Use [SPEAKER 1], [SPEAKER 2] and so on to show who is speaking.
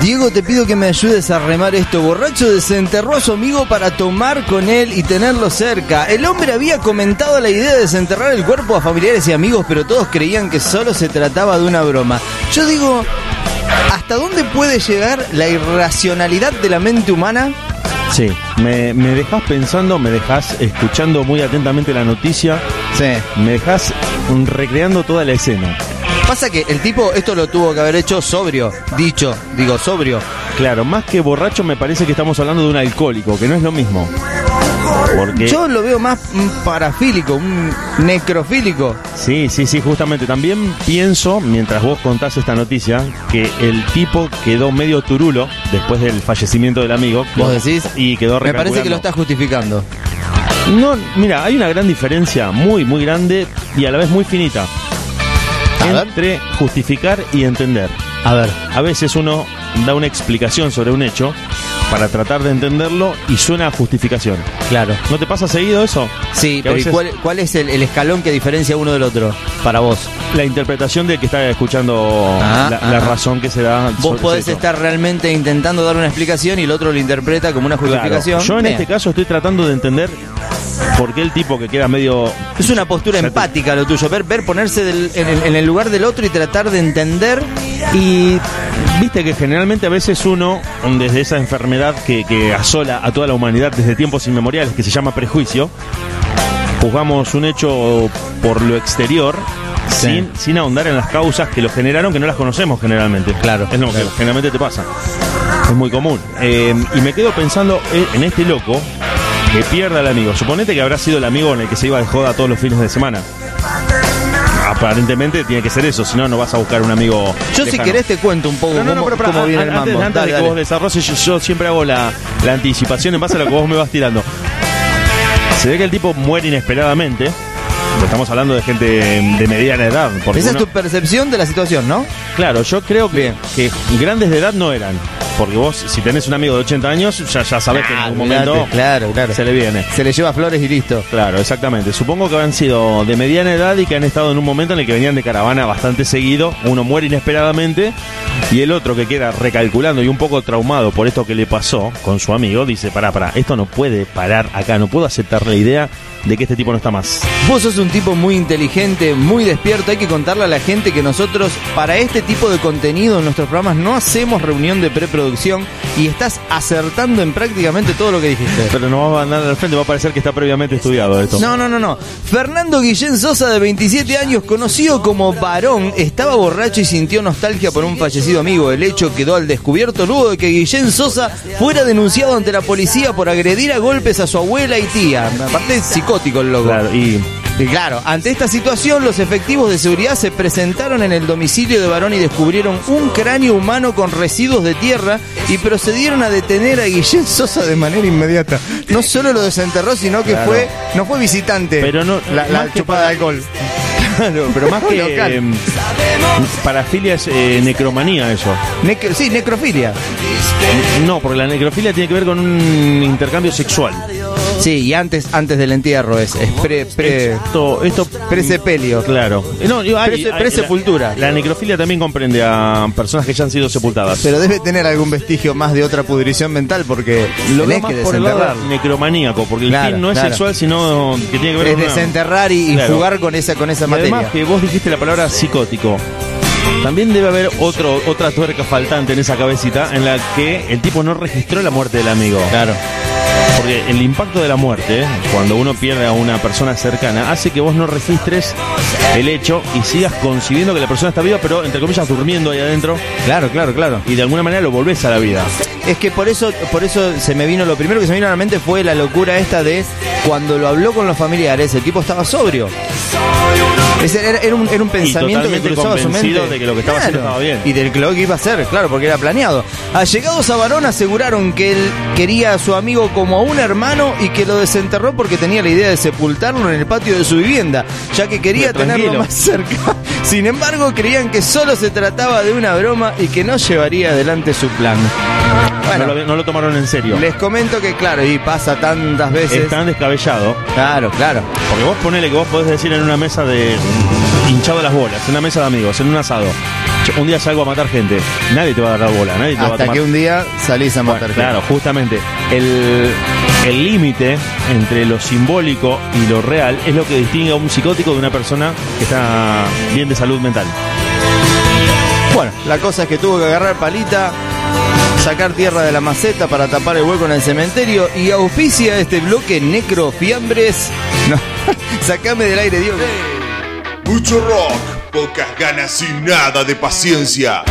[SPEAKER 1] Diego, te pido que me ayudes a remar esto. Borracho desenterró a su amigo para tomar con él y tenerlo cerca. El hombre había comentado la idea de desenterrar el cuerpo a familiares y amigos, pero todos creían que solo se trataba de una broma. Yo digo, ¿hasta dónde puede llegar la irracionalidad de la mente humana?
[SPEAKER 2] Sí, me, me dejas pensando, me dejas escuchando muy atentamente la noticia,
[SPEAKER 1] Sí.
[SPEAKER 2] me dejas recreando toda la escena.
[SPEAKER 1] Pasa que el tipo esto lo tuvo que haber hecho sobrio, dicho, digo sobrio.
[SPEAKER 2] Claro, más que borracho me parece que estamos hablando de un alcohólico, que no es lo mismo. Porque
[SPEAKER 1] Yo lo veo más parafílico, un necrofílico.
[SPEAKER 2] sí, sí, sí, justamente también pienso mientras vos contás esta noticia que el tipo quedó medio turulo después del fallecimiento del amigo.
[SPEAKER 1] ¿Vos decís?
[SPEAKER 2] Y quedó
[SPEAKER 1] Me parece que lo está justificando.
[SPEAKER 2] No, mira, hay una gran diferencia, muy, muy grande y a la vez muy finita.
[SPEAKER 1] A ver.
[SPEAKER 2] entre justificar y entender.
[SPEAKER 1] A ver.
[SPEAKER 2] A veces uno da una explicación sobre un hecho para tratar de entenderlo y suena a justificación.
[SPEAKER 1] Claro.
[SPEAKER 2] ¿No te pasa seguido eso?
[SPEAKER 1] Sí,
[SPEAKER 2] Que
[SPEAKER 1] pero ¿y
[SPEAKER 2] veces
[SPEAKER 1] cuál, cuál es el, el escalón que diferencia uno del otro para vos?
[SPEAKER 2] La interpretación del que está escuchando
[SPEAKER 1] Ah,
[SPEAKER 2] la,
[SPEAKER 1] ah,
[SPEAKER 2] la razón que se da.
[SPEAKER 1] Vos podés estar realmente intentando dar una explicación y el otro lo interpreta como una
[SPEAKER 2] Claro,
[SPEAKER 1] justificación.
[SPEAKER 2] Yo en este caso estoy tratando de entender por qué el tipo que queda medio
[SPEAKER 1] Es una postura empática lo tuyo, ver, ver ponerse del- en, el- en el lugar del otro y tratar de entender.
[SPEAKER 2] Y viste que generalmente a veces uno, desde esa enfermedad que, que asola a toda la humanidad desde tiempos inmemoriales, que se llama prejuicio, juzgamos un hecho por lo exterior
[SPEAKER 1] Sí.
[SPEAKER 2] sin, sin ahondar en las causas que lo generaron, que no las conocemos generalmente.
[SPEAKER 1] Claro,
[SPEAKER 2] Es lo
[SPEAKER 1] claro.
[SPEAKER 2] que generalmente te pasa. Es muy común. Eh, y me quedo pensando eh, en este loco que pierda al amigo. Suponete que habrá sido el amigo en el que se iba de joda todos los fines de semana. Aparentemente tiene que ser eso, si no, no vas a buscar un amigo.
[SPEAKER 1] Yo si querés te cuento un poco
[SPEAKER 2] No, no, no,
[SPEAKER 1] cómo,
[SPEAKER 2] pero, pero,
[SPEAKER 1] cómo viene el
[SPEAKER 2] antes,
[SPEAKER 1] mambo.
[SPEAKER 2] antes
[SPEAKER 1] Dale,
[SPEAKER 2] de que
[SPEAKER 1] dale.
[SPEAKER 2] vos desarrolles, yo, yo siempre hago la, la anticipación en base a lo que vos me vas tirando. Se ve que el tipo muere inesperadamente. Estamos hablando de gente de mediana edad.
[SPEAKER 1] Esa es tu percepción de la situación, ¿no?
[SPEAKER 2] Claro, yo creo que,
[SPEAKER 1] Bien.
[SPEAKER 2] que grandes de edad no eran. Porque vos, si tenés un amigo de 80 años, ya, ya sabés que en algún momento
[SPEAKER 1] claro, claro.
[SPEAKER 2] se le viene.
[SPEAKER 1] Se le lleva flores y listo.
[SPEAKER 2] Claro, exactamente. Supongo que habrán sido de mediana edad y que han estado en un momento en el que venían de caravana bastante seguido. Uno muere inesperadamente y el otro que queda recalculando y un poco traumado por esto que le pasó con su amigo dice, pará, pará, esto no puede parar acá, no puedo aceptar la idea de que este tipo no está más.
[SPEAKER 1] Vos sos un tipo muy inteligente, muy despierto. Hay que contarle a la gente que nosotros, para este tipo de contenido en nuestros programas, no hacemos reunión de preproducción y estás acertando en prácticamente todo lo que dijiste.
[SPEAKER 2] Pero no va a andar al frente, va a parecer que está previamente estudiado esto.
[SPEAKER 1] No, no, no, no. Fernando Guillén Sosa, de 27 años, conocido como varón, estaba borracho y sintió nostalgia por un fallecido amigo. El hecho quedó al descubierto luego de que Guillén Sosa fuera denunciado ante la policía por agredir a golpes a su abuela y tía. Aparte, psicótico el loco.
[SPEAKER 2] Claro, y
[SPEAKER 1] Y claro, ante esta situación, los efectivos de seguridad se presentaron en el domicilio de varón y descubrieron un cráneo humano con residuos de tierra y procedieron a detener a Guillén Sosa de manera inmediata. No solo lo desenterró, sino que
[SPEAKER 2] Claro.
[SPEAKER 1] fue no fue visitante.
[SPEAKER 2] Pero no-
[SPEAKER 1] la, chupada de alcohol.
[SPEAKER 2] Claro, pero más que
[SPEAKER 1] Local.
[SPEAKER 2] eh, parafilia es eh, necromanía eso.
[SPEAKER 1] Sí, necrofilia.
[SPEAKER 2] No, porque la necrofilia tiene que ver con un intercambio sexual.
[SPEAKER 1] Sí, y antes antes del entierro es, es pre, pre,
[SPEAKER 2] Esto, esto
[SPEAKER 1] pre-sepelio.
[SPEAKER 2] Claro. No, digo, hay-
[SPEAKER 1] Prese-
[SPEAKER 2] hay-
[SPEAKER 1] presepultura.
[SPEAKER 2] La, la necrofilia también comprende a personas que ya han sido sepultadas.
[SPEAKER 1] Pero debe tener algún vestigio más de otra pudrición mental porque
[SPEAKER 2] lo veo
[SPEAKER 1] tenés
[SPEAKER 2] más
[SPEAKER 1] que
[SPEAKER 2] por el lado
[SPEAKER 1] desenterrar.
[SPEAKER 2] necromaníaco, porque el
[SPEAKER 1] Claro,
[SPEAKER 2] fin no es
[SPEAKER 1] claro.
[SPEAKER 2] sexual, sino que tiene que ver
[SPEAKER 1] Es
[SPEAKER 2] con una-
[SPEAKER 1] desenterrar y, y
[SPEAKER 2] Claro.
[SPEAKER 1] jugar con esa con esa
[SPEAKER 2] Y
[SPEAKER 1] materia.
[SPEAKER 2] además que vos dijiste la palabra psicótico. También debe haber otro, otra tuerca faltante en esa cabecita en la que el tipo no registró la muerte del amigo.
[SPEAKER 1] Claro.
[SPEAKER 2] Porque el impacto de la muerte, cuando uno pierde a una persona cercana, hace que vos no registres el hecho y sigas concibiendo que la persona está viva, pero entre comillas durmiendo ahí adentro
[SPEAKER 1] Claro, claro, claro.
[SPEAKER 2] y de alguna manera lo volvés a la vida.
[SPEAKER 1] Es que por eso, por eso se me vino, lo primero que se me vino a la mente fue la locura esta de cuando lo habló con los familiares, el tipo estaba sobrio. Ese era, era un, era un pensamiento que cruzaba su mente.
[SPEAKER 2] de que lo que estaba haciendo estaba bien.
[SPEAKER 1] Y de lo que iba a hacer, claro, porque era planeado. Allegados a Varón aseguraron que él quería a su amigo como a un hermano y que lo desenterró porque tenía la idea de sepultarlo en el patio de su vivienda, ya que quería
[SPEAKER 2] Pero tranquilo.
[SPEAKER 1] tenerlo más cerca. Sin embargo, creían que solo se trataba de una broma y que no llevaría adelante su plan. Bueno,
[SPEAKER 2] no, lo, no lo tomaron en serio.
[SPEAKER 1] les comento que claro, y pasa tantas veces.
[SPEAKER 2] Es tan descabellado.
[SPEAKER 1] Claro, claro.
[SPEAKER 2] Porque vos ponele que vos podés decir en una mesa de hinchado las bolas, en una mesa de amigos, en un asado. Un día salgo a matar gente. Nadie te va a dar la bola, nadie te va a
[SPEAKER 1] Hasta
[SPEAKER 2] tomar.
[SPEAKER 1] que un día salís a
[SPEAKER 2] Bueno,
[SPEAKER 1] matar gente.
[SPEAKER 2] claro, justamente. El el límite entre lo simbólico y lo real es lo que distingue a un psicótico de una persona que está bien de salud mental.
[SPEAKER 1] Bueno, la cosa es que tuvo que agarrar palita, sacar tierra de la maceta para tapar el hueco en el cementerio y auspicia este bloque necrofiambres. No, sacame del aire, Dios.
[SPEAKER 3] Mucho rock, pocas ganas y nada de paciencia.